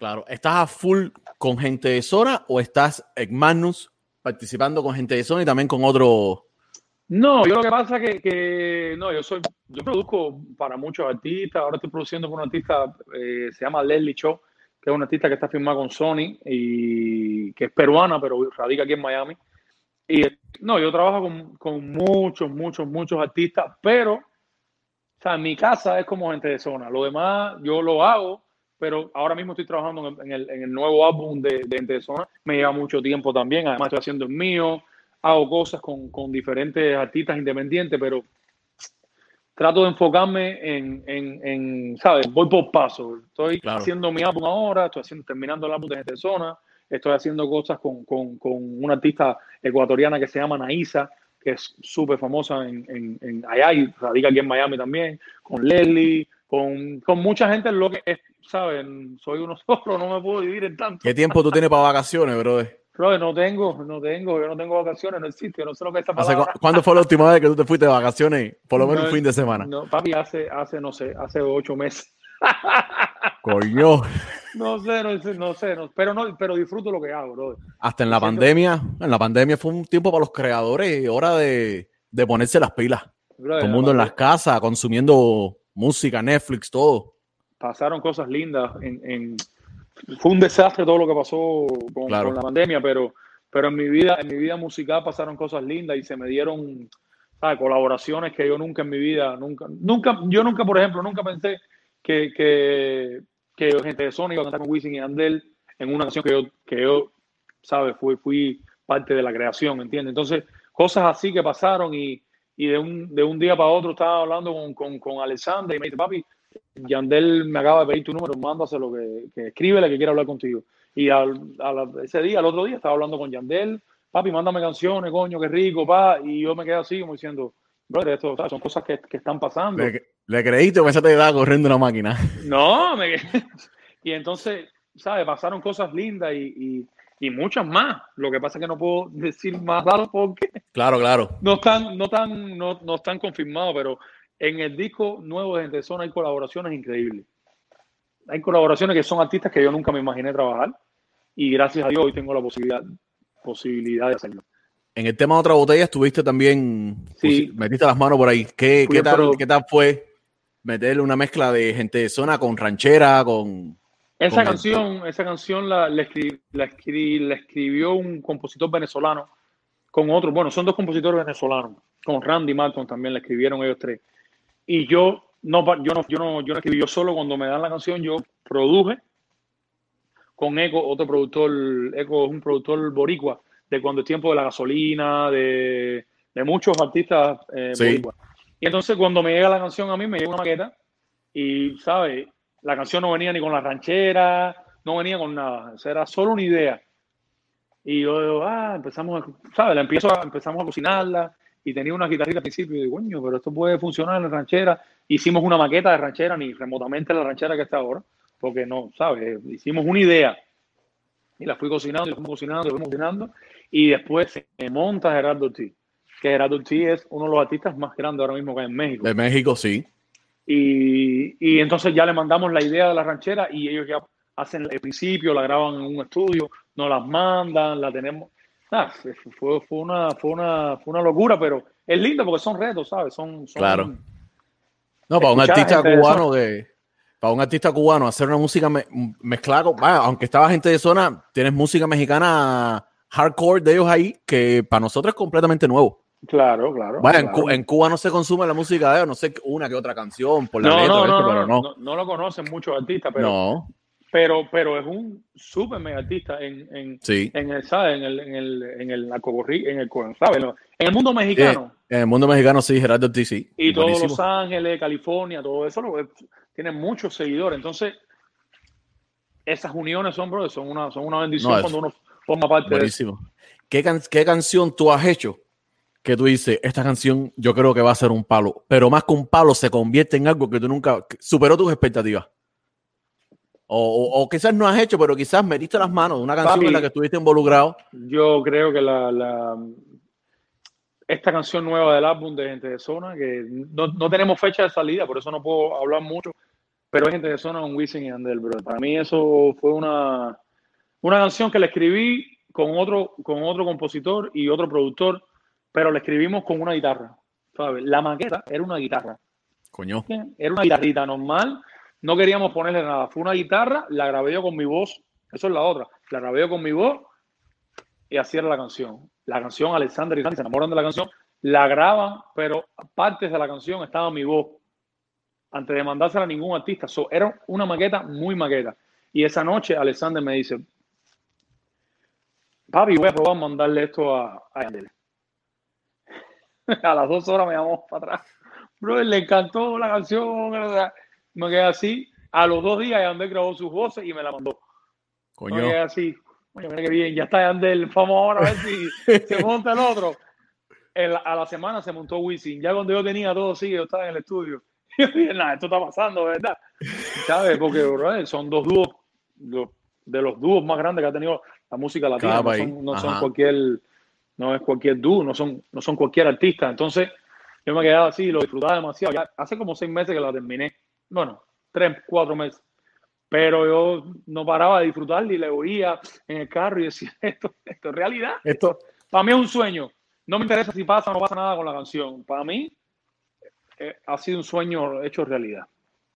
Claro, ¿estás a full con gente de zona o estás en Magnus participando con gente de zona y también con otro? No, yo lo que pasa es que, no, yo soy, yo produzco para muchos artistas, ahora estoy produciendo con un artista, eh, se llama Leslie Cho, que es una artista que está firmada con Sony y que es peruana, pero radica aquí en Miami. Y no, yo trabajo con, con muchos, muchos, muchos artistas, pero, o sea, en mi casa es como gente de zona. Lo demás yo lo hago, pero ahora mismo estoy trabajando en el, en el nuevo álbum de, de gente de zona. Me lleva mucho tiempo también, además estoy haciendo el mío hago cosas con, con diferentes artistas independientes, pero trato de enfocarme en, en, en, ¿sabes? Voy por paso. Estoy haciendo mi álbum ahora, estoy haciendo, terminando el álbum de Gente Zona, estoy haciendo cosas con, con, con, una artista ecuatoriana que se llama Naisa, que es súper famosa en, en, en, allá y radica aquí en Miami también, con Leslie, con, con mucha gente, lo que es, ¿saben? Soy uno solo, no me puedo vivir en tanto. ¿Qué tiempo tú tienes para vacaciones, brother? no tengo, no tengo, yo no tengo vacaciones, no existe, no sé lo que está pasando. ¿Cuándo fue la última vez que tú te fuiste de vacaciones? Por lo menos un fin de semana. No, papi, hace, hace, no sé, hace ocho meses. Coño. No sé, no sé, no sé, pero no, pero disfruto lo que hago, bro. Hasta en la pandemia, en la pandemia fue un tiempo para los creadores, hora de, de ponerse las pilas. Todo el mundo en las casas, consumiendo música, Netflix, todo. Pasaron cosas lindas en, en fue un desastre todo lo que pasó con, la pandemia, pero, pero en mi vida, en mi vida musical pasaron cosas lindas y se me dieron colaboraciones que yo nunca en mi vida, nunca, nunca, yo nunca, por ejemplo, nunca pensé que, que, que gente de Sony iba a cantar con Wisin y Andel en una canción que yo, que yo, ¿sabes? Fui, fui parte de la creación, ¿entiendes? Entonces, cosas así que pasaron y, y de, un, de un día para otro estaba hablando con, con, con Alexander y me dice, papi, Yandel me acaba de pedir tu número, mándaselo, que, que escríbele que quiere hablar contigo. Y ese día, al otro día, estaba hablando con Yandel, papi, mándame canciones, coño, qué rico, pa. Y yo me quedé así como diciendo, brother, esto son cosas que, que, están pasando. ¿Le, le creíste o pensaste que estaba corriendo una máquina? No, me Y entonces, ¿sabes? Pasaron cosas lindas y, y, y, muchas más. Lo que pasa es que no puedo decir más claro porque. Claro, claro. No están, no están, no, no están confirmados, pero en el disco nuevo de Gente Zona hay colaboraciones increíbles. Hay colaboraciones que son artistas que yo nunca me imaginé trabajar y gracias a Dios hoy tengo la posibilidad, posibilidad de hacerlo. En el tema de otra botella estuviste también, sí. metiste las manos por ahí. ¿Qué, qué tal, ¿Qué tal fue meterle una mezcla de gente de zona con ranchera, con... Esa canción, esa canción la, la, la, escribió un compositor venezolano con otro, bueno, son dos compositores venezolanos, con Randy Martin también la escribieron ellos tres. Y yo no, yo no, yo no, yo no escribí yo solo cuando me dan la canción, yo produje con Eco, otro productor, Eco es un productor boricua, de cuando es tiempo de la gasolina, de, de muchos artistas eh, boricua. Y entonces cuando me llega la canción a mí, me llega una maqueta y, ¿sabes? La canción no venía ni con la ranchera, no venía con nada, o era solo una idea. Y yo, ah, empezamos a, ¿sabes? La empiezo a, empezamos a cocinarla, y tenía una guitarrita al principio y digo, coño, pero esto puede funcionar en la ranchera. Hicimos una maqueta de ranchera, ni remotamente la ranchera que está ahora, porque no, ¿sabes? Hicimos una idea y la fui cocinando, y la fui cocinando, y la fui cocinando, y después se monta Gerardo Ortiz, que Gerardo Ortiz es uno de los artistas más grandes ahora mismo que hay en México. De México, sí. Y, y entonces ya le mandamos la idea de la ranchera y ellos ya hacen el principio, la graban en un estudio, nos las mandan, la tenemos Ah, fue, fue, una, fue, una, fue una locura, pero es lindo porque son retos, ¿sabes? Son, claro. No, para un artista cubano de, para un artista cubano hacer una música mezclada con, aunque estaba gente de zona, tienes música mexicana hardcore de ellos ahí que para nosotros es completamente nuevo. Claro, claro. En, Cuba no se consume la música de ellos, no sé, una que otra canción por la no, no, no, pero no. no. lo conocen muchos artistas, pero no. Pero, pero es un súper mega artista en, en, en el, ¿sabes? En el, en el, en el, en el, ¿sabes? En el mundo mexicano. en el mundo mexicano, sí, Gerardo Ortiz, Y todos Los Ángeles, California, todo eso lo, tiene muchos seguidores. Entonces, esas uniones son, bro, son una, son una bendición cuando uno forma parte buenísimo. de eso. ¿Qué, ¿Qué canción tú has hecho que tú dices, esta canción yo creo que va a ser un palo, pero más que un palo se convierte en algo que tú nunca superó tus expectativas? O, quizás no has hecho, pero quizás metiste las manos de una canción en la que estuviste involucrado. Yo creo que la, esta canción nueva del álbum de Gente de Zona, que no, tenemos fecha de salida, por eso no puedo hablar mucho, pero hay gente que suena con Wisin y Yandel, bro. Para mí eso fue una, una canción que le escribí con otro, con otro compositor y otro productor, pero le escribimos con una guitarra. ¿sabes? La maqueta era una guitarra. Coño. Era una guitarrita normal. No queríamos ponerle nada. Fue una guitarra, la grabé yo con mi voz. Eso es la otra. La grabé yo con mi voz y así era la canción. La canción, Alexander y Sandy se enamoran de la canción, la graban, pero partes de la canción estaba mi voz antes de mandársela a ningún artista. era una maqueta muy maqueta. Y esa noche Alexander me dice, papi, voy a probar mandarle esto a, a a las dos horas me llamó para atrás. Bro, le encantó la canción. Me quedé así. A los dos días Yandel grabó sus voces y me la mandó. Coño. Me quedé así. Oye, mira qué bien, ya está Yandel. Vamos ahora a ver si se monta el otro. a la semana se montó Wisin. Ya cuando yo tenía todo así, yo estaba en el estudio. Yo dije, nada, esto está pasando, ¿verdad? ¿Sabes? Porque bro, son dos dúos, de los dúos más grandes que ha tenido la música latina. No son, no son cualquier, no es cualquier dúo, no son, no son cualquier artista. Entonces, yo me quedaba así, lo disfrutaba demasiado. Ya hace como seis meses que la terminé. Bueno, tres, cuatro meses. Pero yo no paraba de disfrutar y le oía en el carro y decía, esto, esto es realidad. Esto, para mí es un sueño. No me interesa si pasa o no pasa nada con la canción. Para mí eh, ha sido un sueño hecho realidad.